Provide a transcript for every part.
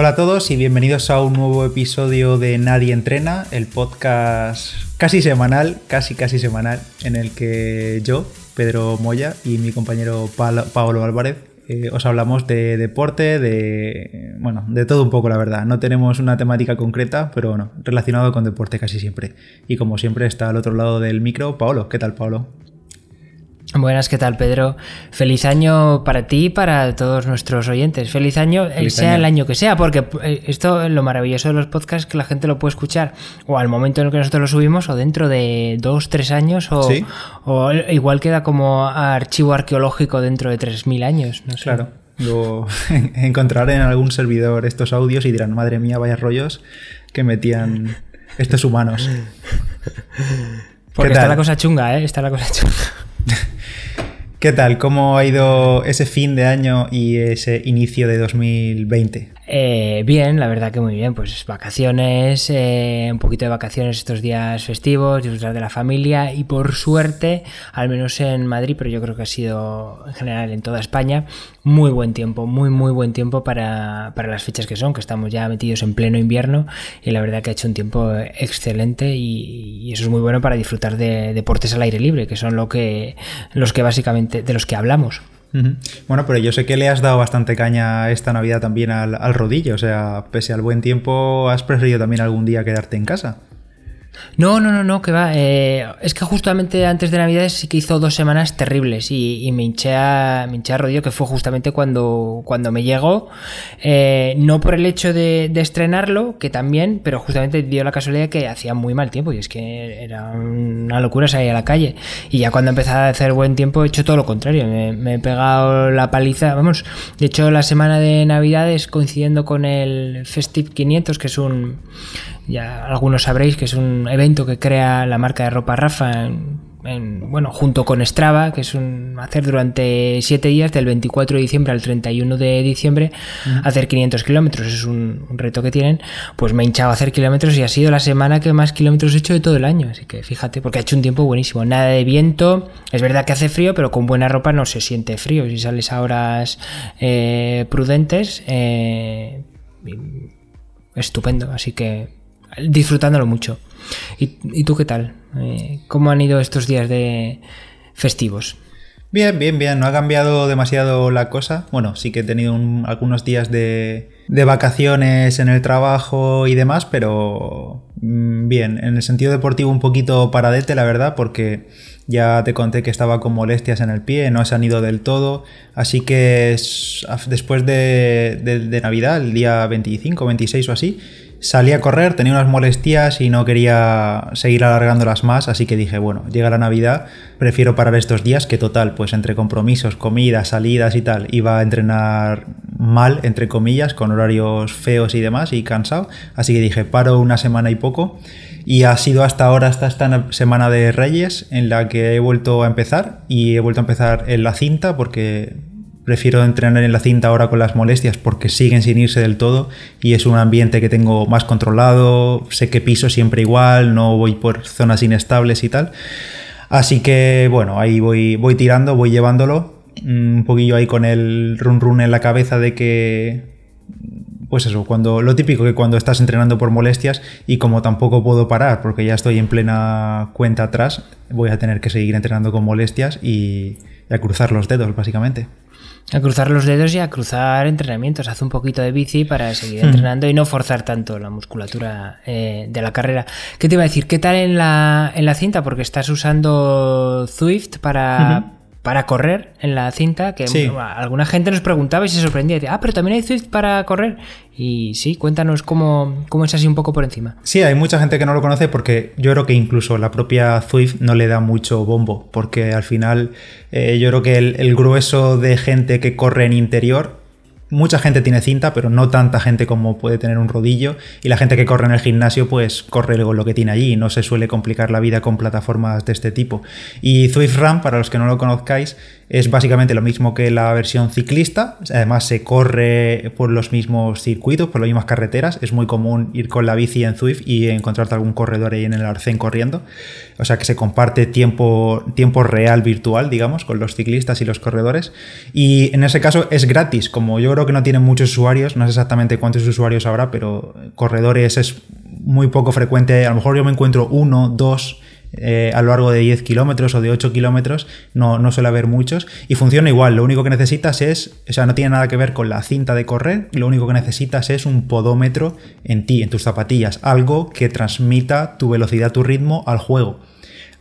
Hola a todos y bienvenidos a un nuevo episodio de Nadie Entrena, el podcast casi semanal, casi casi semanal, en el que yo, Pedro Moya y mi compañero Paolo Álvarez eh, os hablamos de deporte, de bueno, de todo un poco la verdad. No tenemos una temática concreta, pero bueno, relacionado con deporte casi siempre. Y como siempre está al otro lado del micro, Paolo. ¿Qué tal, Paolo? Buenas, ¿qué tal Pedro? Feliz año para ti y para todos nuestros oyentes. Feliz año, eh, sea el año que sea, porque eh, esto, lo maravilloso de los podcasts, que la gente lo puede escuchar o al momento en el que nosotros lo subimos, o dentro de dos, tres años, o, o igual queda como archivo arqueológico dentro de tres mil años. No Claro. Lo encontraré en algún servidor estos audios y dirán, madre mía, vaya rollos que metían estos humanos. Porque está la cosa chunga, ¿eh? Está la cosa chunga. ¿Qué tal? ¿Cómo ha ido ese fin de año y ese inicio de 2020? Eh, bien, la verdad que muy bien. Pues vacaciones, eh, un poquito de vacaciones estos días festivos, disfrutar de la familia y por suerte, al menos en Madrid, pero yo creo que ha sido en general en toda España, muy buen tiempo, muy, muy buen tiempo para, las fechas que son, que estamos ya metidos en pleno invierno y la verdad que ha hecho un tiempo excelente y, eso es muy bueno para disfrutar de deportes al aire libre, que son lo que, los que básicamente de los que hablamos. Bueno, pero yo sé que le has dado bastante caña esta Navidad también al, al rodillo, o sea, pese al buen tiempo, ¿has preferido también algún día quedarte en casa? No, no, no, no, que va. Eh, es que justamente antes de Navidades sí que hizo dos semanas terribles y, me, hinché a, me hinché a rodillo, que fue justamente cuando, cuando me llegó. Eh, no por el hecho de, estrenarlo, que también, pero justamente dio la casualidad que hacía muy mal tiempo y es que era una locura salir a la calle. Y ya cuando empezaba a hacer buen tiempo he hecho todo lo contrario. Me, he pegado la paliza. Vamos, de hecho la semana de Navidades coincidiendo con el Festive 500, que es un ya algunos sabréis que es un evento que crea la marca de ropa Rafa en, bueno, junto con Strava, que es un hacer durante 7 días, del 24 de diciembre al 31 de diciembre, hacer 500 kilómetros. Es un, reto que tienen. Pues me he hinchado a hacer kilómetros y ha sido la semana que más kilómetros he hecho de todo el año. Así que fíjate, porque ha hecho un tiempo buenísimo. Nada de viento. Es verdad que hace frío, pero con buena ropa no se siente frío. Si sales a horas eh, prudentes, eh, estupendo. Así que disfrutándolo mucho. ¿Y, tú qué tal? Eh, ¿Cómo han ido estos días de festivos? Bien, bien, bien. No ha cambiado demasiado la cosa. Bueno, sí que he tenido algunos días de, de, vacaciones en el trabajo y demás, pero mm, bien. En el sentido deportivo un poquito paradete, la verdad, porque ya te conté que estaba con molestias en el pie, no se han ido del todo. Así que después de, de Navidad, el día 25, 26 o así, Salí a correr, tenía unas molestias y no quería seguir alargándolas más, así que dije, bueno, llega la Navidad, prefiero parar estos días que total, pues entre compromisos, comidas, salidas y tal, iba a entrenar mal, entre comillas, con horarios feos y demás y cansado, así que dije, paro una semana y poco. Y ha sido hasta ahora, hasta esta semana de Reyes, en la que he vuelto a empezar y he vuelto a empezar en la cinta porque Prefiero entrenar en la cinta ahora con las molestias porque siguen sin irse del todo y es un ambiente que tengo más controlado, sé que piso siempre igual, no voy por zonas inestables y tal. Así que bueno, ahí voy, voy tirando, voy llevándolo. Un poquillo ahí con el run run en la cabeza de que pues eso, cuando lo típico que cuando estás entrenando por molestias y como tampoco puedo parar porque ya estoy en plena cuenta atrás, voy a tener que seguir entrenando con molestias y a cruzar los dedos básicamente. A cruzar los dedos y a cruzar entrenamientos. Haz un poquito de bici para seguir hmm. entrenando y no forzar tanto la musculatura eh, de la carrera. ¿Qué te iba a decir? ¿Qué tal en la, en la cinta? Porque estás usando Zwift para, para correr en la cinta, que alguna gente nos preguntaba y se sorprendía. ah, pero también hay Swift para correr. Y sí, cuéntanos cómo, cómo, es así un poco por encima. Sí, hay mucha gente que no lo conoce porque yo creo que incluso la propia Swift no le da mucho bombo, porque al final eh, yo creo que el grueso de gente que corre en interior mucha gente tiene cinta, pero no tanta gente como puede tener un rodillo. Y la gente que corre en el gimnasio, pues corre con lo que tiene allí no se suele complicar la vida con plataformas de este tipo. Y Zwift Run, para los que no lo conozcáis, Es básicamente lo mismo que la versión ciclista, además se corre por los mismos circuitos, por las mismas carreteras, es muy común ir con la bici en Zwift y encontrarte algún corredor ahí en el arcén corriendo, o sea que se comparte tiempo, tiempo real virtual, digamos, con los ciclistas y los corredores, y en ese caso es gratis, como yo creo que no tienen muchos usuarios, no sé exactamente cuántos usuarios habrá, pero corredores es muy poco frecuente, a lo mejor yo me encuentro uno, dos, eh, a lo largo de 10 kilómetros o de 8 kilómetros, no, no suele haber muchos, y funciona igual, lo único que necesitas es, o sea, no tiene nada que ver con la cinta de correr, lo único que necesitas es un podómetro en ti, en tus zapatillas, algo que transmita tu velocidad, tu ritmo al juego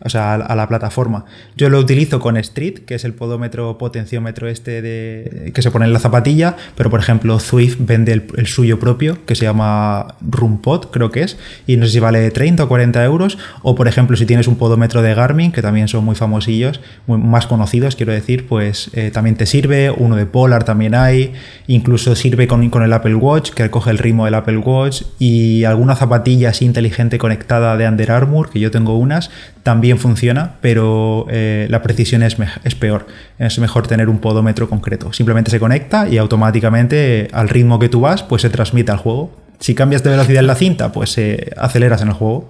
o sea, a, la plataforma. Yo lo utilizo con Street, que es el podómetro potenciómetro este de, que se pone en la zapatilla, pero por ejemplo Zwift vende el, suyo propio, que se llama RoomPod, creo que es, y no sé si vale 30 o 40 euros, o por ejemplo si tienes un podómetro de Garmin, que también son muy famosillos, más conocidos, quiero decir, pues eh, también te sirve, uno de Polar también hay, incluso sirve con, con el Apple Watch, que recoge el ritmo del Apple Watch, y alguna zapatilla así inteligente conectada de Under Armour, que yo tengo unas, también funciona, pero eh, la precisión es, es, peor. Es mejor tener un podómetro concreto. Simplemente se conecta y automáticamente al ritmo que tú vas, pues se transmite al juego. Si cambias de velocidad en la cinta, pues eh, aceleras en el juego.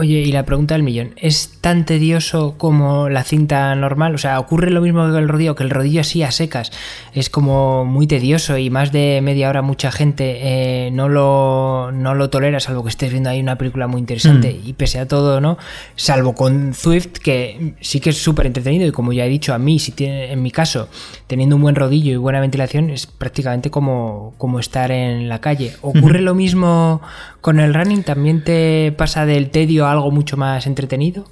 Oye, y la pregunta del millón, ¿es tan tedioso como la cinta normal? O sea, ¿ocurre lo mismo que el rodillo? Que el rodillo así a secas es como muy tedioso y más de media hora mucha gente eh, no, lo, no lo tolera, salvo que estés viendo ahí una película muy interesante mm. y pese a todo, ¿no? Salvo con Swift, que sí que es súper entretenido y como ya he dicho, a mí, si tiene, en mi caso, teniendo un buen rodillo y buena ventilación, es prácticamente como, como estar en la calle. ¿Ocurre lo mismo con el running? ¿También te pasa del tedio algo mucho más entretenido?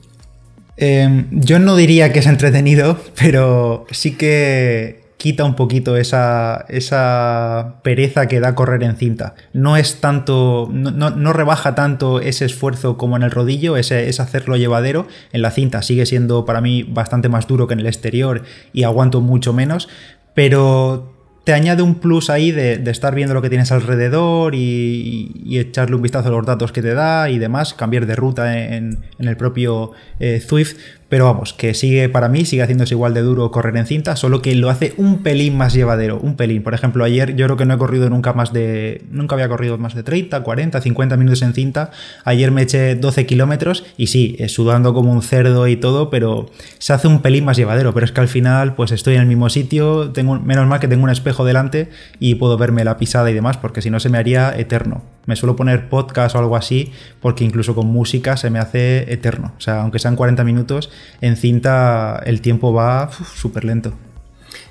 Em, yo no diría que es entretenido, pero sí que quita un poquito esa, esa pereza que da correr en cinta. No es tanto, no, rebaja tanto ese esfuerzo como en el rodillo, ese, es hacerlo llevadero. En la cinta sigue siendo para mí bastante más duro que en el exterior y aguanto mucho menos, pero te añade un plus ahí de, estar viendo lo que tienes alrededor y, echarle un vistazo a los datos que te da y demás, cambiar de ruta en, el propio eh, Zwift. Pero vamos, que sigue para mí, sigue haciéndose igual de duro correr en cinta, solo que lo hace un pelín más llevadero, un pelín. Por ejemplo, ayer yo creo que no he corrido nunca más de. Nunca había corrido más de 30, 40, 50 minutos en cinta. Ayer me eché 12 kilómetros y sí, eh, sudando como un cerdo y todo, pero se hace un pelín más llevadero. Pero es que al final, pues estoy en el mismo sitio, tengo, menos mal que tengo un espejo delante y puedo verme la pisada y demás, porque si no se me haría eterno. Me suelo poner podcast o algo así, porque incluso con música se me hace eterno. O sea, aunque sean 40 minutos, en cinta el tiempo va súper lento.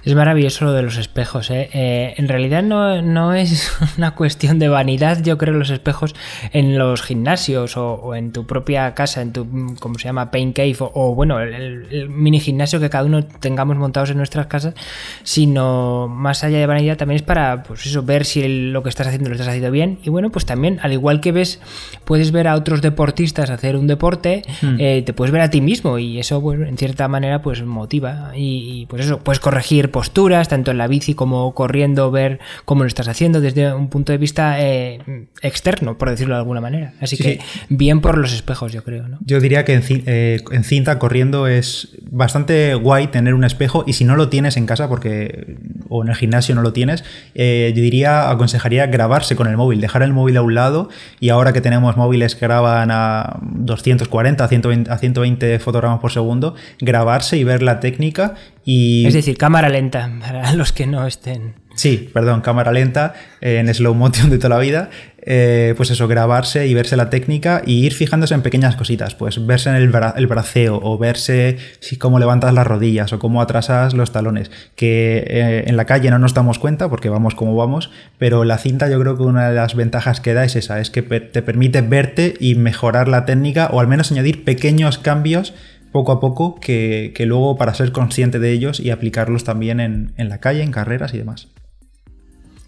Es maravilloso lo de los espejos. ¿eh? Eh, en realidad no, es una cuestión de vanidad, yo creo, los espejos en los gimnasios o, en tu propia casa, en tu, ¿cómo se llama? Pain Cave o, bueno, el, mini gimnasio que cada uno tengamos montados en nuestras casas, sino más allá de vanidad también es para, pues eso, ver si lo que estás haciendo lo estás haciendo bien. Y bueno, pues también, al igual que ves, puedes ver a otros deportistas hacer un deporte, hmm. eh, te puedes ver a ti mismo y eso, pues, en cierta manera, pues motiva. Y, y pues eso, puedes corregir posturas, tanto en la bici como corriendo, ver cómo lo estás haciendo desde un punto de vista eh, externo, por decirlo de alguna manera. Así que bien por los espejos, yo creo. Yo diría que eh, en, cinta corriendo es bastante guay tener un espejo y si no lo tienes en casa porque o en el gimnasio no lo tienes, eh, yo diría, aconsejaría grabarse con el móvil, dejar el móvil a un lado y ahora que tenemos móviles que graban a 240, a 120, a 120 fotogramas por segundo, grabarse y ver la técnica es decir, cámara lenta, para los que no estén. Sí, perdón, cámara lenta, eh, en slow motion de toda la vida. Eh, pues eso, grabarse y verse la técnica y ir fijándose en pequeñas cositas, pues verse en el, braceo o verse si cómo levantas las rodillas o cómo atrasas los talones, que eh, en la calle no nos damos cuenta porque vamos como vamos, pero la cinta yo creo que una de las ventajas que da es esa, es que te permite verte y mejorar la técnica o al menos añadir pequeños cambios poco a poco que, luego para ser consciente de ellos y aplicarlos también en, en la calle, en carreras y demás.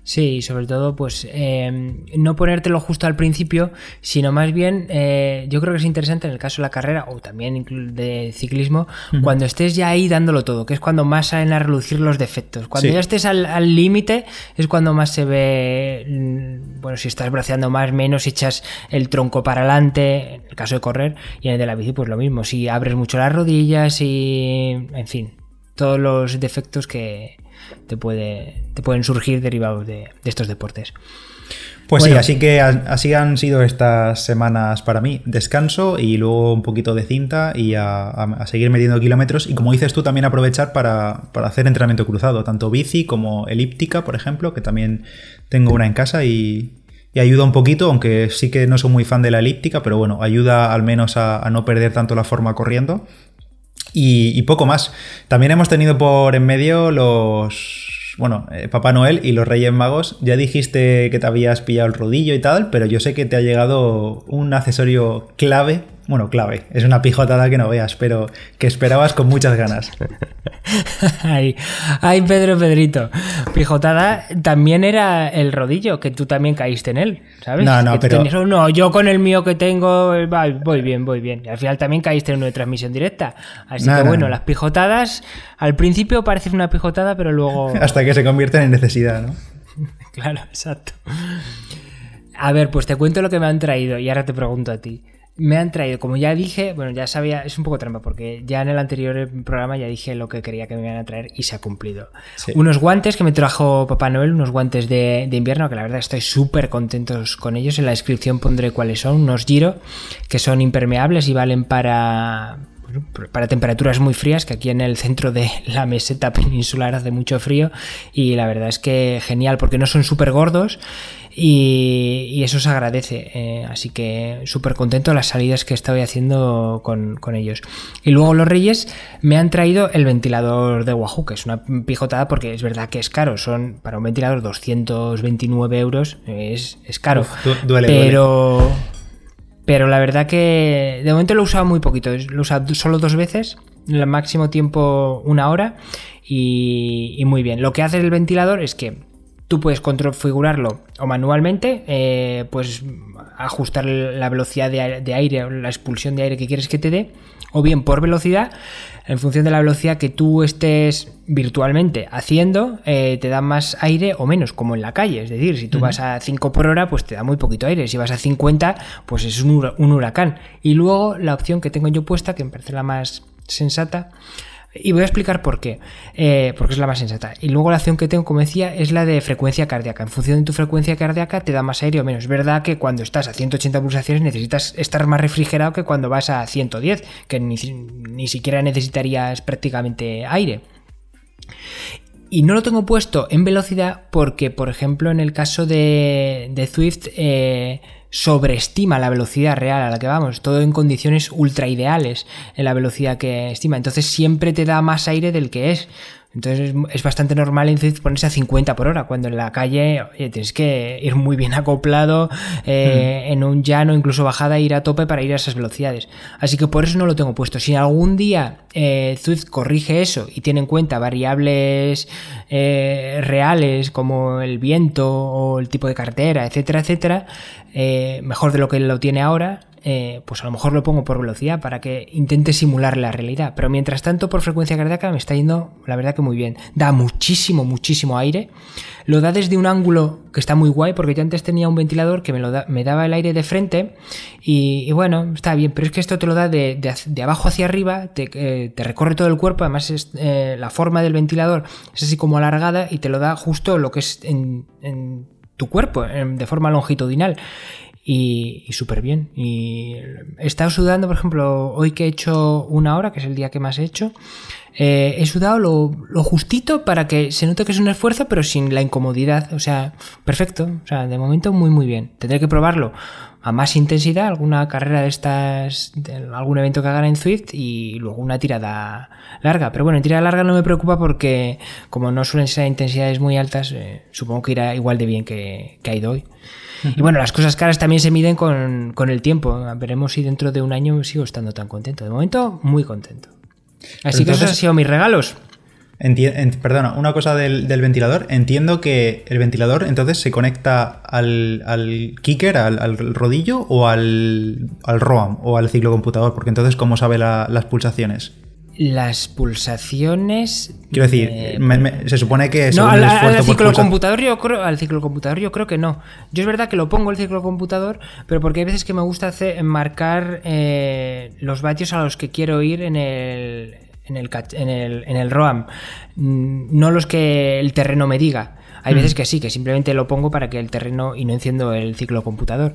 Sí, sobre todo, pues em, no ponértelo justo al principio, sino más bien, eh, yo creo que es interesante en el caso de la carrera o también de ciclismo, cuando estés ya ahí dándolo todo, que es cuando más salen a relucir los defectos. Cuando ya estés al límite es cuando más se ve, mm, bueno, si estás braceando más, menos, si echas el tronco para adelante, en el caso de correr, y en el de la bici, pues lo mismo, si abres mucho las rodillas y, en fin, todos los defectos que te, puede, te pueden surgir derivados de, estos deportes. Pues sí, así que así han sido estas semanas para mí. Descanso y luego un poquito de cinta y a, seguir metiendo kilómetros. Y como dices tú, también aprovechar para, para, hacer entrenamiento cruzado, tanto bici como elíptica, por ejemplo, que también tengo una en casa y, y ayuda un poquito, aunque sí que no soy muy fan de la elíptica, pero bueno, ayuda al menos a, no perder tanto la forma corriendo. Y, poco más. También hemos tenido por en medio los. Bueno, eh, Papá Noel y los Reyes Magos. Ya dijiste que te habías pillado el rodillo y tal, pero yo sé que te ha llegado un accesorio clave bueno, clave, es una pijotada que no veas, pero que esperabas con muchas ganas. ay, ay, Pedro Pedrito. Pijotada también era el rodillo, que tú también caíste en él, ¿sabes? No, no, pero. no, yo con el mío que tengo, voy bien, voy bien. Y al final también caíste en una transmisión directa. Así que bueno, las pijotadas al principio parecen una pijotada, pero luego. Hasta que se convierten en necesidad, ¿no? claro, exacto. A ver, pues te cuento lo que me han traído y ahora te pregunto a ti me han traído, como ya dije, bueno, ya sabía, es un poco trampa porque ya en el anterior programa ya dije lo que quería que me iban a traer y se ha cumplido. Unos guantes que me trajo Papá Noel, unos guantes de, invierno, que la verdad estoy súper contentos con ellos. En la descripción pondré cuáles son, unos Giro, que son impermeables y valen para, para temperaturas muy frías, que aquí en el centro de la meseta peninsular hace mucho frío y la verdad es que genial porque no son súper gordos y, eso se agradece. Eh, así que súper contento las salidas que estoy haciendo con, ellos. Y luego los Reyes me han traído el ventilador de Wahoo, que es una pijotada porque es verdad que es caro. Son para un ventilador 229 euros. Es, caro. pero. Pero la verdad que de momento lo he usado muy poquito. Lo he usado solo dos veces, el máximo tiempo una hora y, y, muy bien. Lo que hace el ventilador es que Tú puedes configurarlo o manualmente, eh, pues ajustar la velocidad de aire, o la expulsión de aire que quieres que te dé, o bien por velocidad, en función de la velocidad que tú estés virtualmente haciendo, eh, te da más aire o menos, como en la calle. Es decir, si tú vas a 5 por hora, pues te da muy poquito aire. Si vas a 50, pues es un, huracán. Y luego la opción que tengo yo puesta, que me parece la más sensata, y voy a explicar por qué, eh, porque es la más sensata. Y luego la acción que tengo, como decía, es la de frecuencia cardíaca. En función de tu frecuencia cardíaca te da más aire o menos. Es verdad que cuando estás a 180 pulsaciones necesitas estar más refrigerado que cuando vas a 110, que ni, siquiera necesitarías prácticamente aire. Y no lo tengo puesto en velocidad porque, por ejemplo, en el caso de, de Swift, eh, sobreestima la velocidad real a la que vamos, todo en condiciones ultra ideales en la velocidad que estima. Entonces siempre te da más aire del que es. Entonces es bastante normal ponerse a 50 por hora, cuando en la calle tienes que ir muy bien acoplado, eh, hmm. en un llano, incluso bajada, ir a tope para ir a esas velocidades. Así que por eso no lo tengo puesto. Si algún día eh, Zwift corrige eso y tiene en cuenta variables eh, reales como el viento o el tipo de cartera, etcétera, etcétera, mejor de lo que lo tiene ahora, eh, pues a lo mejor lo pongo por velocidad para que intente simular la realidad. Pero mientras tanto, por frecuencia cardíaca me está yendo, la verdad que muy bien. Da muchísimo, muchísimo aire. Lo da desde un ángulo que está muy guay, porque yo antes tenía un ventilador que me, lo me daba el aire de frente. Y, bueno, está bien, pero es que esto te lo da de, abajo hacia arriba, eh, te, recorre todo el cuerpo. Además, es, eh, la forma del ventilador es así como alargada y te lo da justo lo que es en tu cuerpo, de forma longitudinal y, súper bien. Y he estado sudando, por ejemplo, hoy que he hecho una hora, que es el día que más he hecho, eh, he sudado lo, justito para que se note que es un esfuerzo, pero sin la incomodidad. O sea, perfecto. O sea, de momento muy, muy bien. Tendré que probarlo a más intensidad, alguna carrera de estas, algún evento que hagan en Swift y luego una tirada larga. Pero bueno, en tirada larga no me preocupa porque como no suelen ser intensidades muy altas, eh, supongo que irá igual de bien que, que ha ido hoy. Y bueno, las cosas caras también se miden con, el tiempo. Veremos si dentro de un año sigo estando tan contento. De momento, muy contento. Así que esos han sido mis regalos. Perdona, una cosa del, ventilador. Entiendo que el ventilador entonces se conecta al, kicker, al, rodillo o al, al ROAM o al ciclocomputador, porque entonces, ¿cómo sabe las pulsaciones? las pulsaciones. Quiero decir, se supone que no, al, al ciclocomputador yo creo, al ciclocomputador yo creo que no. Yo es verdad que lo pongo el ciclocomputador, pero porque hay veces que me gusta hacer marcar eh, los vatios a los que quiero ir en el en el, en el, en el ROAM, mm, no los que el terreno me diga. Hay veces que sí, que simplemente lo pongo para que el terreno y no enciendo el ciclo computador.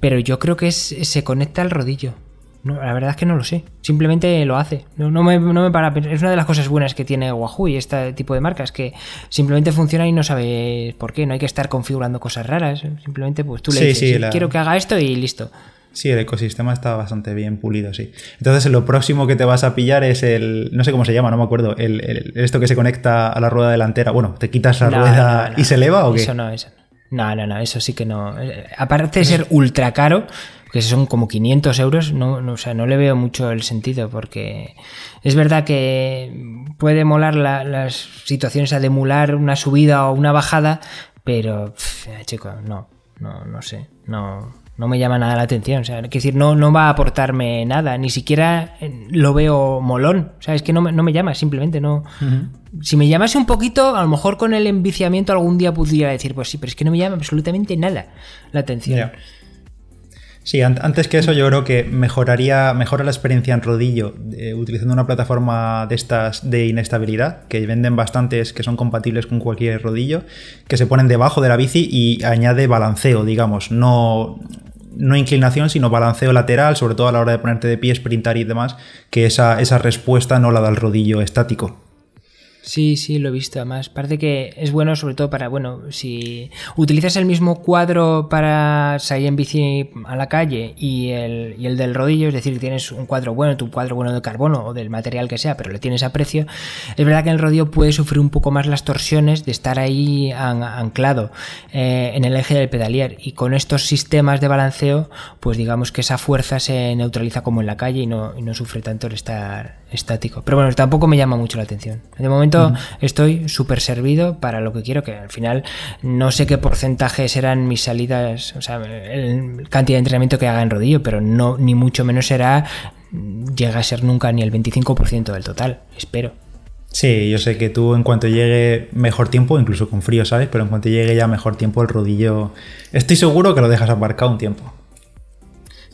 Pero yo creo que se conecta al rodillo. No, la verdad es que no lo sé. Simplemente lo hace. No, no, me, no me para. Es una de las cosas buenas que tiene Wahoo y este tipo de marcas, que simplemente funciona y no sabe por qué. No hay que estar configurando cosas raras. Simplemente pues tú le dices, quiero que haga esto y listo. Sí, el ecosistema está bastante bien pulido, sí. Entonces, lo próximo que te vas a pillar es el. No sé cómo se llama, no me acuerdo. El, esto que se conecta a la rueda delantera. Bueno, ¿te quitas la rueda y se eleva o qué? Eso no, eso no. No, no, eso sí que no. Eh, aparte de ser ultra caro, que son como 500 euros, no, o sea, no le veo mucho el sentido, porque es verdad que puede molar las situaciones a demular una subida o una bajada, pero, chico, no, no, no sé, no, no me llama nada la atención. O sea, es decir, no, no va a aportarme nada, ni siquiera eh, lo veo molón. O sea, es que no me, no me llama, simplemente no. Si me llamase un poquito, a lo mejor con el enviciamiento algún día pudiera decir, pues sí, pero es que no me llama absolutamente nada la atención. Sí, antes que eso yo creo que mejoraría, mejora la experiencia en rodillo eh, utilizando una plataforma de estas de inestabilidad, que venden bastantes que son compatibles con cualquier rodillo, que se ponen debajo de la bici y añade balanceo, digamos, no, no inclinación, sino balanceo lateral, sobre todo a la hora de ponerte de pie, sprintar y demás, que esa, esa respuesta no la da el rodillo estático. Sí, sí, lo he visto. Además, parece que es bueno sobre todo para, bueno, si utilizas el mismo cuadro para salir en bici a la calle y el, y el del rodillo, es decir, tienes un cuadro bueno, tu cuadro bueno de carbono o del material que sea, pero le tienes a precio, es verdad que el rodillo puede sufrir un poco más las torsiones de estar ahí anclado eh, en el eje del pedalier y con estos sistemas de balanceo, pues digamos que esa fuerza se neutraliza como en la calle y no, y no sufre tanto el estar estático. Pero bueno, tampoco me llama mucho la atención. De momento estoy súper servido para lo que quiero, que al final no sé qué porcentaje serán mis salidas, o sea, el cantidad de entrenamiento que haga en rodillo, pero no ni mucho menos será llega a ser nunca ni el 25% del total, espero. Sí, yo sé que tú en cuanto llegue mejor tiempo, incluso con frío, ¿sabes? Pero en cuanto llegue ya mejor tiempo el rodillo, estoy seguro que lo dejas aparcado un tiempo.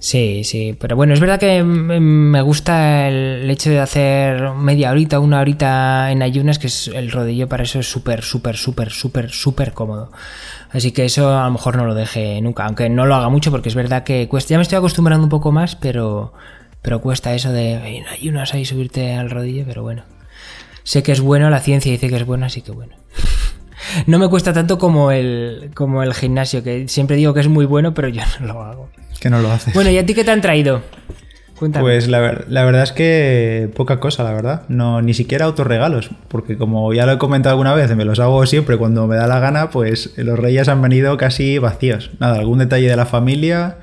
Sí, sí, pero bueno, es verdad que me gusta el hecho de hacer media horita, una horita en ayunas, que es el rodillo para eso es súper, súper, súper, súper, súper cómodo. Así que eso a lo mejor no lo deje nunca, aunque no lo haga mucho porque es verdad que cuesta, ya me estoy acostumbrando un poco más, pero, pero cuesta eso de en ayunas ahí subirte al rodillo, pero bueno. Sé que es bueno, la ciencia dice que es bueno, así que bueno. No me cuesta tanto como el, como el gimnasio, que siempre digo que es muy bueno, pero yo no lo hago. Que no lo haces. Bueno, ¿y a ti qué te han traído? Cuéntame. Pues la, verdad es que poca cosa, la verdad. No, ni siquiera autorregalos, porque como ya lo he comentado alguna vez, me los hago siempre cuando me da la gana, pues los reyes han venido casi vacíos. Nada, algún detalle de la familia,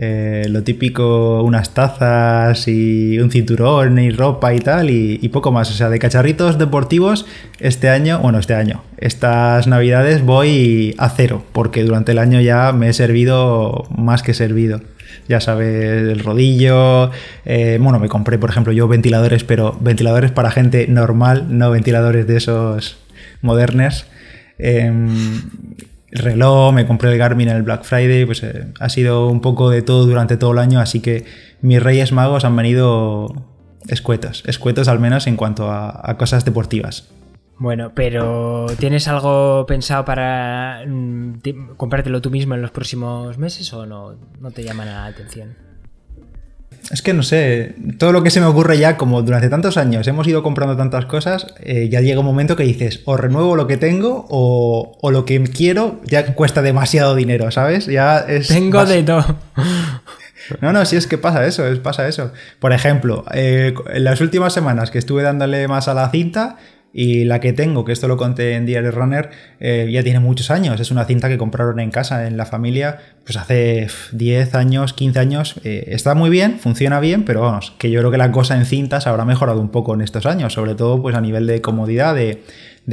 eh, lo típico, unas tazas y un cinturón y ropa y tal, y, poco más. O sea, de cacharritos deportivos, este año, bueno, este año, estas navidades voy a cero, porque durante el año ya me he servido más que servido. Ya sabes, el rodillo. Eh, bueno, me compré, por ejemplo, yo ventiladores, pero ventiladores para gente normal, no ventiladores de esos modernos. Em, el reloj, me compré el Garmin en el Black Friday, pues eh, ha sido un poco de todo durante todo el año, así que mis Reyes Magos han venido escuetos, escuetos al menos en cuanto a, cosas deportivas. Bueno, pero ¿tienes algo pensado para mm, comprártelo tú mismo en los próximos meses o no, no te llama la atención? Es que no sé, todo lo que se me ocurre ya, como durante tantos años hemos ido comprando tantas cosas, eh, ya llega un momento que dices, o renuevo lo que tengo o, o, lo que quiero ya cuesta demasiado dinero, ¿sabes? Ya es... Tengo de todo. No, no, sí es que pasa eso, es, pasa eso. Por ejemplo, eh, en las últimas semanas que estuve dándole más a la cinta, y la que tengo, que esto lo conté en Diary Runner, eh, ya tiene muchos años. Es una cinta que compraron en casa, en la familia, pues hace 10 años, 15 años. Eh, está muy bien, funciona bien, pero vamos, que yo creo que la cosa en cintas habrá mejorado un poco en estos años, sobre todo pues a nivel de comodidad, de,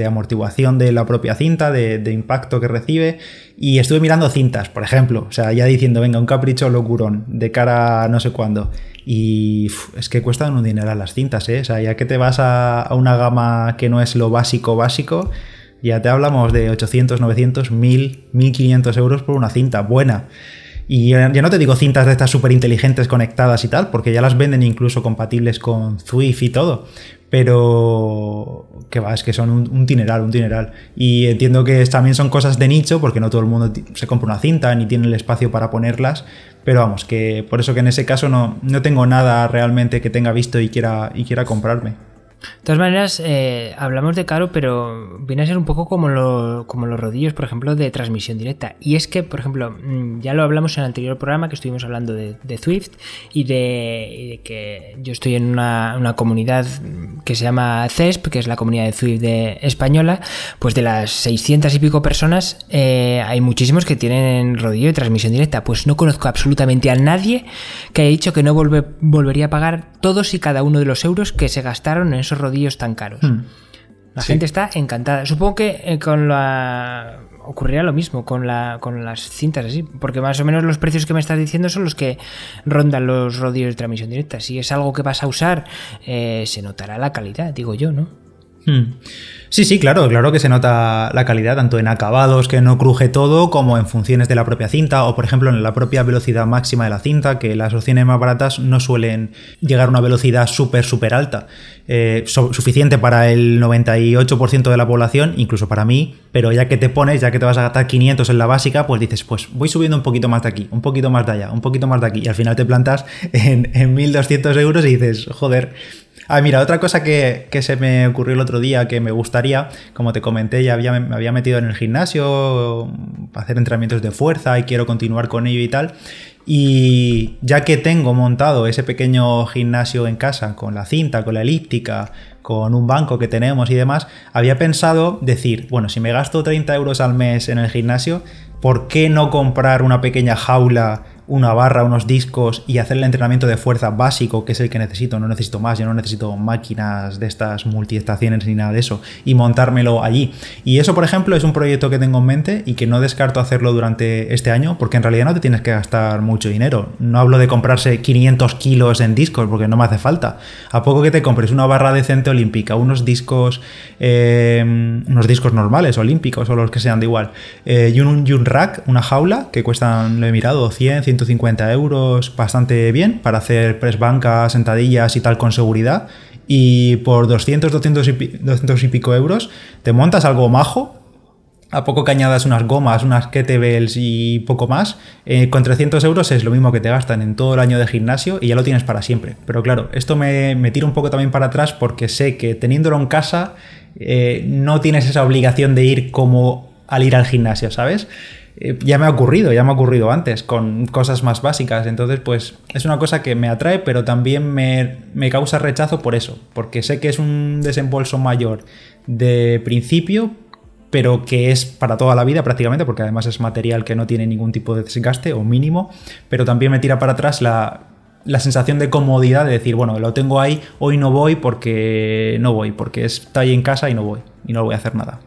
amortiguación de la propia cinta, de, de, impacto que recibe. Y estuve mirando cintas, por ejemplo, o sea, ya diciendo, venga, un capricho locurón de cara a no sé cuándo. Y es que cuestan un dinero las cintas, ¿eh? O sea, ya que te vas a, una gama que no es lo básico básico, ya te hablamos de 800, 900, 1000, 1500 euros por una cinta buena. Y ya no te digo cintas de estas súper inteligentes conectadas y tal, porque ya las venden incluso compatibles con Zwift y todo. Pero que va, es que son un, un, dineral, un dineral. Y entiendo que también son cosas de nicho, porque no todo el mundo se compra una cinta ni tiene el espacio para ponerlas, pero vamos, que por eso que en ese caso no, no tengo nada realmente que tenga visto y quiera, y quiera comprarme. De todas maneras, eh, hablamos de caro, pero viene a ser un poco como, lo, como los rodillos, por ejemplo, de transmisión directa. Y es que, por ejemplo, mm, ya lo hablamos en el anterior programa que estuvimos hablando de, de Swift y de, que yo estoy en una, una, comunidad que se llama CESP, que es la comunidad de Swift de, española. Pues de las 600 y pico personas, eh, hay muchísimos que tienen rodillo de transmisión directa. Pues no conozco absolutamente a nadie que haya dicho que no volve, volvería a pagar todos y cada uno de los euros que se gastaron en esos rodillos tan caros. Hmm. La sí. gente está encantada. Supongo que eh, con la ocurrirá lo mismo con, la, con las cintas así, porque más o menos los precios que me estás diciendo son los que rondan los rodillos de transmisión directa. Si es algo que vas a usar, eh, se notará la calidad, digo yo, ¿no? Hmm. Sí, sí, claro, claro que se nota la calidad, tanto en acabados, que no cruje todo, como en funciones de la propia cinta, o por ejemplo en la propia velocidad máxima de la cinta, que las opciones más baratas no suelen llegar a una velocidad súper, súper alta, eh, suficiente para el 98% de la población, incluso para mí, pero ya que te pones, ya que te vas a gastar 500 en la básica, pues dices, pues voy subiendo un poquito más de aquí, un poquito más de allá, un poquito más de aquí, y al final te plantas en, en 1200 euros y dices, joder, Ah, mira, otra cosa que, se me ocurrió el otro día que me gustaría, como te comenté, ya había, me había metido en el gimnasio hacer entrenamientos de fuerza y quiero continuar con ello y tal. Y ya que tengo montado ese pequeño gimnasio en casa con la cinta, con la elíptica, con un banco que tenemos y demás, había pensado decir, bueno, si me gasto 30 euros al mes en el gimnasio, ¿por qué no comprar una pequeña jaula? Una barra, unos discos y hacer el entrenamiento de fuerza básico, que es el que necesito, no necesito más, yo no necesito máquinas de estas multiestaciones ni nada de eso, y montármelo allí. Y eso, por ejemplo, es un proyecto que tengo en mente y que no descarto hacerlo durante este año, porque en realidad no te tienes que gastar mucho dinero. No hablo de comprarse 500 kilos en discos, porque no me hace falta. A poco que te compres una barra decente olímpica, unos discos, eh, unos discos normales, olímpicos o los que sean de igual, eh, y, un, rack, una jaula, que cuestan, lo he mirado, 100, 100 150 euros, bastante bien para hacer press bancas, sentadillas y tal con seguridad. Y por 200, 200 y, 200 y pico euros te montas algo majo. A poco que añadas unas gomas, unas kettlebells y poco más, eh, con 300 euros es lo mismo que te gastan en todo el año de gimnasio y ya lo tienes para siempre. Pero claro, esto me, me tira un poco también para atrás porque sé que teniéndolo en casa eh, no tienes esa obligación de ir como al ir al gimnasio, ¿sabes? Eh, ya me ha ocurrido, ya me ha ocurrido antes, con cosas más básicas. Entonces, pues es una cosa que me atrae, pero también me, me, causa rechazo por eso, porque sé que es un desembolso mayor de principio, pero que es para toda la vida prácticamente, porque además es material que no tiene ningún tipo de desgaste o mínimo, pero también me tira para atrás la, la sensación de comodidad de decir, bueno, lo tengo ahí, hoy no voy porque no voy, porque está ahí en casa y no voy, y no voy a hacer nada.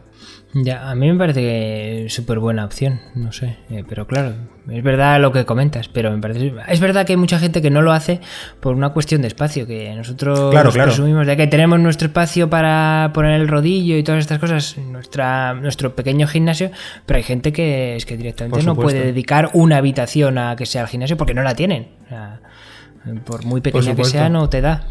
Ya, a mí me parece que súper buena opción, no sé, eh, pero claro, es verdad lo que comentas, pero me parece... Es verdad que hay mucha gente que no lo hace por una cuestión de espacio, que nosotros claro, claro. presumimos de que tenemos nuestro espacio para poner el rodillo y todas estas cosas, nuestra, nuestro pequeño gimnasio, pero hay gente que es que directamente no puede dedicar una habitación a que sea el gimnasio porque no la tienen. O sea, por muy pequeña por que sea, no te da.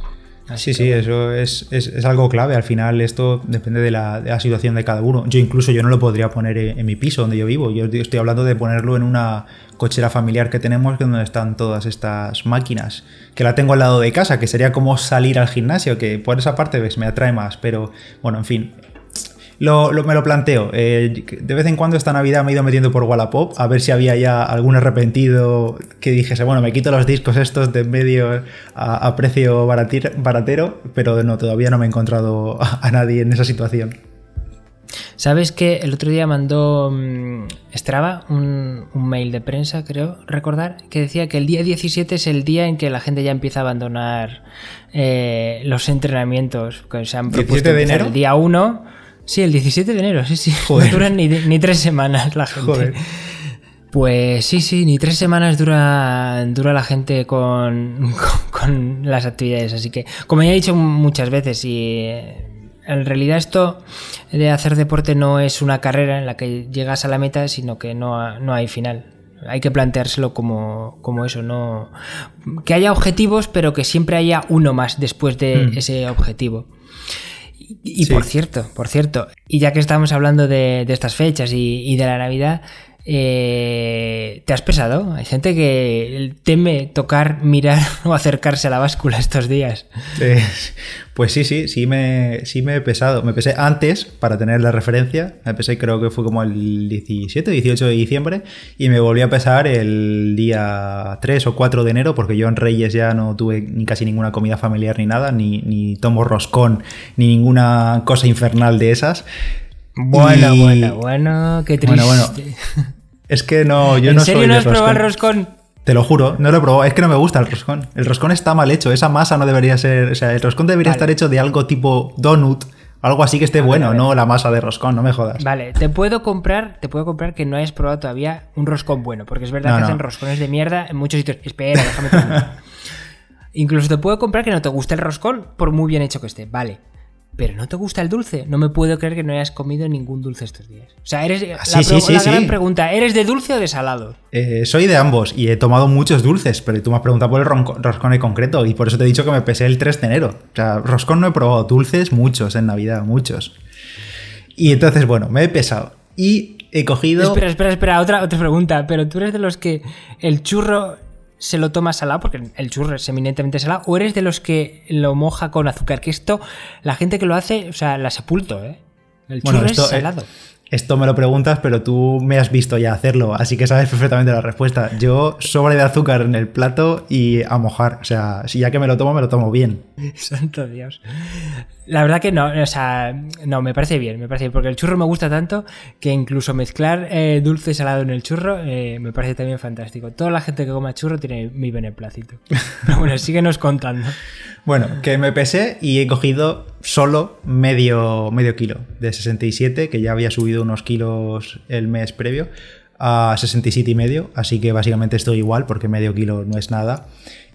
Así sí, sí, eso es, es, es, algo clave. Al final esto depende de la, de la, situación de cada uno. Yo incluso yo no lo podría poner en, en, mi piso donde yo vivo. Yo estoy hablando de ponerlo en una cochera familiar que tenemos donde están todas estas máquinas. Que la tengo al lado de casa, que sería como salir al gimnasio, que por esa parte ves, me atrae más. Pero bueno, en fin, lo, lo, me lo planteo. Eh, de vez en cuando esta Navidad me he ido metiendo por Wallapop a ver si había ya algún arrepentido que dijese, bueno, me quito los discos estos de en medio a, a precio baratir, baratero, pero no, todavía no me he encontrado a, a nadie en esa situación. ¿Sabes que el otro día mandó um, Strava un, un, mail de prensa, creo recordar, que decía que el día 17 es el día en que la gente ya empieza a abandonar eh, los entrenamientos que se han propuesto de enero? el día 1 Sí, el 17 de enero, sí, sí. Joder. No duran ni, ni, tres semanas la gente. Joder. Pues sí, sí, ni tres semanas dura, dura la gente con, con, con, las actividades. Así que, como ya he dicho muchas veces, y en realidad esto de hacer deporte no es una carrera en la que llegas a la meta, sino que no, no hay final. Hay que planteárselo como, como eso, no. Que haya objetivos, pero que siempre haya uno más después de Mm. ese objetivo. Y, y Sí. por cierto, por cierto, y ya que estamos hablando de, de estas fechas y, y de la Navidad, eh, ¿te has pesado? Hay gente que teme tocar, mirar o acercarse a la báscula estos días. Eh, pues sí, sí, sí me, sí me he pesado. Me pesé antes para tener la referencia. Me pesé creo que fue como el 17, 18 de diciembre. Y me volví a pesar el día 3 o 4 de enero porque yo en Reyes ya no tuve ni casi ninguna comida familiar ni nada, ni, ni tomo roscón, ni ninguna cosa infernal de esas. Bueno, Y- bueno, bueno, qué triste. Bueno, bueno. Es que no, yo ¿En no serio soy no de has probado el roscón. Te lo juro, no lo he probado. Es que no me gusta el roscón. El roscón está mal hecho. Esa masa no debería ser. O sea, el roscón debería Vale. estar hecho de algo tipo donut. Algo así que esté A ver, bueno, ver. no la masa de roscón, no me jodas. Vale, te puedo comprar, te puedo comprar que no hayas probado todavía un roscón bueno, porque es verdad No, que no. hacen roscones de mierda en muchos sitios. Espera, déjame. Incluso te puedo comprar que no te guste el roscón por muy bien hecho que esté, vale. Pero no te gusta el dulce. No me puedo creer que no hayas comido ningún dulce estos días. O sea, eres la, Ah, sí, sí, la sí. gran pregunta, ¿eres de dulce o de salado? Eh, soy de ambos y he tomado muchos dulces, pero tú me has preguntado por el roscón en concreto y por eso te he dicho que me pesé el 3 de enero. O sea, roscón no he probado, dulces muchos en Navidad, muchos. Y entonces, bueno, me he pesado y he cogido... Espera, espera, espera, otra, otra pregunta. Pero tú eres de los que el churro se lo toma salado, porque el churro es eminentemente salado, o eres de los que lo moja con azúcar. Que esto, la gente que lo hace, o sea, la sepulto, ¿eh? El churro Bueno, esto, es eh, salado. Esto me lo preguntas, pero tú me has visto ya hacerlo, así que sabes perfectamente la respuesta. Yo sobre de azúcar en el plato y a mojar. O sea, si ya que me lo tomo, me lo tomo bien. Santo Dios. La verdad que no, o sea, no, me parece bien, me parece bien, porque el churro me gusta tanto que incluso mezclar eh, dulce y salado en el churro eh, me parece también fantástico. Toda la gente que coma churro tiene mi beneplácito. Pero bueno, síguenos contando. Bueno, que me pesé y he cogido solo medio, medio kilo de 67, que ya había subido unos kilos el mes previo, a 67 y medio, así que básicamente estoy igual porque medio kilo no es nada.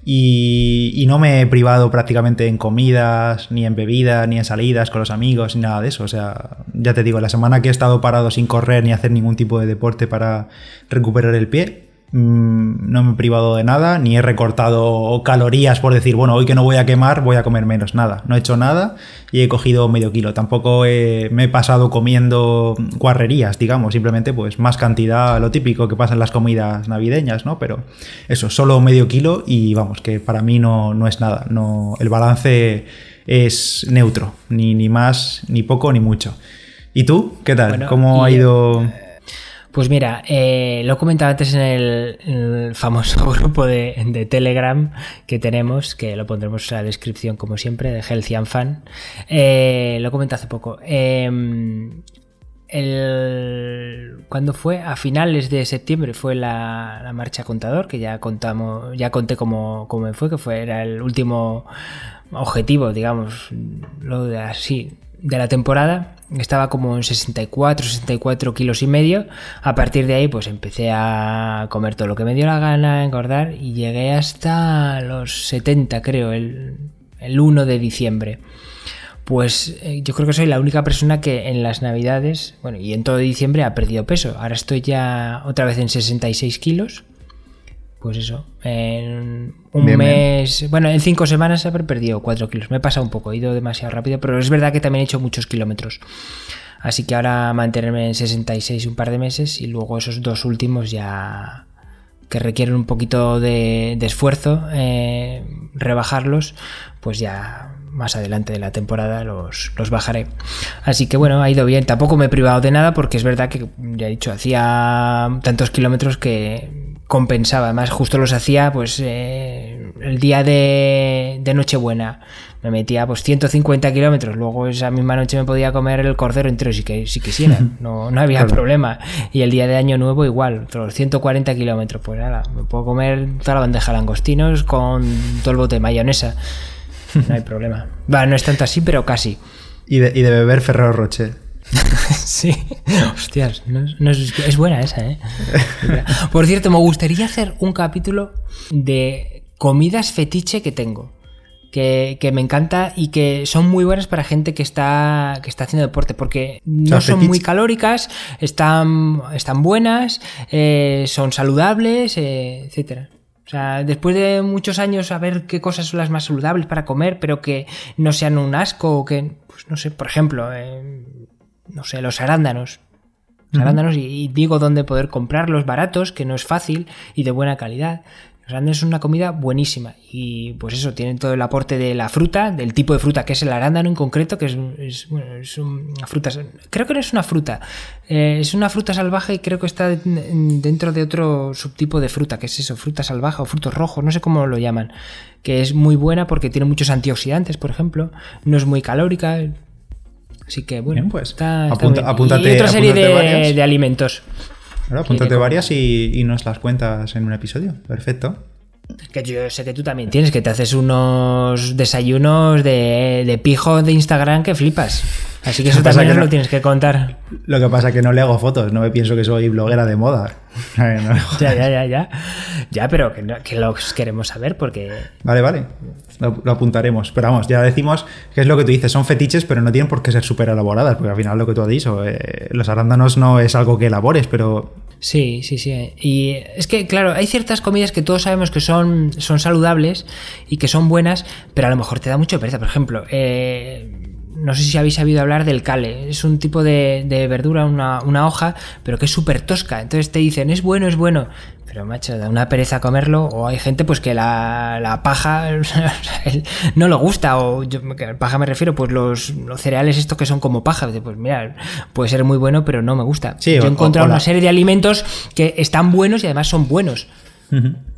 Y, no me he privado prácticamente en comidas, ni en bebidas, ni en salidas con los amigos, ni nada de eso. O sea, ya te digo, la semana que he estado parado sin correr ni hacer ningún tipo de deporte para recuperar el pie, no me he privado de nada, ni he recortado calorías por decir, bueno, hoy que no voy a quemar, voy a comer menos. Nada, no he hecho nada y he cogido medio kilo. Tampoco he- me he pasado comiendo guarrerías, digamos, simplemente pues más cantidad, lo típico que pasa en las comidas navideñas, ¿no? Pero eso, solo medio kilo y vamos, que para mí no, no es nada. No, el balance es neutro, ni, ni más, ni poco, ni mucho. ¿Y tú? ¿Qué tal? Bueno, ¿Cómo ha ido? Pues mira, eh, lo he comentado antes en el, famoso grupo de, Telegram que tenemos, que lo pondremos en la descripción como siempre, de Healthy and Fan. Eh, lo he comentado hace poco. Eh, el, cuando fue? A finales de septiembre fue la, la marcha contador, que ya contamos, ya conté cómo, cómo fue, que fue era el último objetivo, digamos, lo de así, de la temporada. Estaba como en 64, 64 kilos y medio. A partir de ahí, pues empecé a comer todo lo que me dio la gana, engordar, y llegué hasta los 70, creo, el, el 1 de diciembre. Pues eh, yo creo que soy la única persona que en las navidades, bueno, y en todo diciembre ha perdido peso. Ahora estoy ya otra vez en 66 kilos. Pues eso, en un Bien, bien. mes, bueno, en cinco semanas haber perdido 4 kilos. Me he pasado un poco, he ido demasiado rápido, pero es verdad que también he hecho muchos kilómetros. Así que ahora mantenerme en 66 un par de meses y luego esos dos últimos ya que requieren un poquito de, de esfuerzo, eh, rebajarlos, pues ya más adelante de la temporada los, los bajaré. Así que bueno, ha ido bien. Tampoco me he privado de nada porque es verdad que, ya he dicho, hacía tantos kilómetros que compensaba. Además, justo los hacía pues eh, el día de, de Nochebuena. Me metía pues 150 kilómetros. Luego esa misma noche me podía comer el cordero entero si, que, si quisiera. No, no había Claro. problema. Y el día de Año Nuevo igual. Otros 140 kilómetros. Pues nada, me puedo comer toda la bandeja de langostinos con todo el bote de mayonesa. No hay problema. Va, no es tanto así, pero casi. Y de, y de beber Ferrero Rocher. Sí, hostias, no es, no es- es buena esa, ¿eh? Por cierto, me gustaría hacer un capítulo de comidas fetiche que tengo. que, que me encanta y que son muy buenas para gente que está, que está haciendo deporte, porque no son muy calóricas, están, están buenas, eh, son saludables, eh, etcétera. O sea, después de muchos años saber qué cosas son las más saludables para comer, pero que no sean un asco o que, pues no sé, por ejemplo, eh, no sé, los arándanos. Los arándanos y, y digo dónde poder comprarlos baratos, que no es fácil y de buena calidad. Los arándanos son una comida buenísima y pues eso, tienen todo el aporte de la fruta, del tipo de fruta que es el arándano en concreto, que es, es, bueno, es una fruta, creo que no es una fruta, eh, es una fruta salvaje y creo que está en- dentro de otro subtipo de fruta, que es eso, fruta salvaje o frutos rojos, no sé cómo lo llaman, que es muy buena porque tiene muchos antioxidantes, por ejemplo, no es muy calórica, así que bueno, Bien, pues, está, está apunta- bien. apúntate- y otra serie de, alimentos. Ahora, apúntate varias y, y nos las cuentas en un episodio. Perfecto. Que yo sé que tú también tienes, que te haces unos desayunos de, de pijo de Instagram que flipas. Así que eso Lo también que no- lo tienes que contar. Lo que pasa es que no le hago fotos, no me pienso que soy bloguera de moda. No. Ya, ya, ya, ya. Ya, pero que, no- que los queremos saber porque... Vale, vale. Lo, apuntaremos. Pero vamos, ya decimos que es lo que tú dices, son fetiches, pero no tienen por qué ser súper elaboradas, porque al final lo que tú has dicho, eh, los arándanos no es algo que elabores, pero Sí, sí, sí. Y es que, claro, hay ciertas comidas que todos sabemos que son, son saludables y que son buenas, pero a lo mejor te da mucho pereza. Por ejemplo, eh, no sé si habéis sabido hablar del cale. Es un tipo de, de verdura, una, una hoja, pero que es súper tosca. Entonces te dicen, es bueno, es bueno. Pero macho, da una pereza comerlo. O hay gente pues que la, la paja no le gusta. O yo, paja me refiero, pues los, los cereales estos que son como paja. Pues mira, puede ser muy bueno, pero no me gusta. Sí, yo he encontrado una serie de alimentos que están buenos y además son buenos.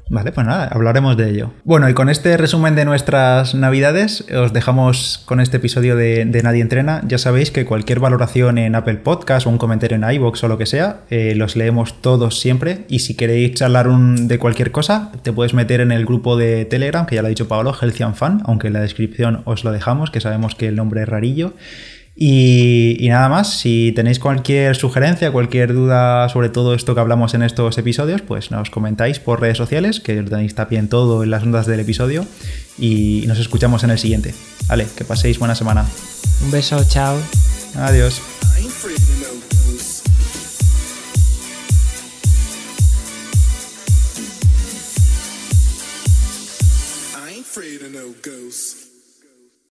Vale, pues nada, hablaremos de ello. Bueno, y con este resumen de nuestras navidades, os dejamos con este episodio de, de Nadie Entrena. Ya sabéis que cualquier valoración en Apple Podcast o un comentario en iVoox o lo que sea, eh, los leemos todos siempre. Y si queréis charlar un- de cualquier cosa, te puedes meter en el grupo de Telegram, que ya lo ha dicho Pablo, Healthy and aunque en la descripción os lo dejamos, que sabemos que el nombre es rarillo. Y, y nada más, si tenéis cualquier sugerencia, cualquier duda sobre todo esto que hablamos en estos episodios, pues nos comentáis por redes sociales, que lo tenéis también todo en las notas del episodio, y nos escuchamos en el siguiente. Vale, que paséis buena semana. Un beso, chao. Adiós.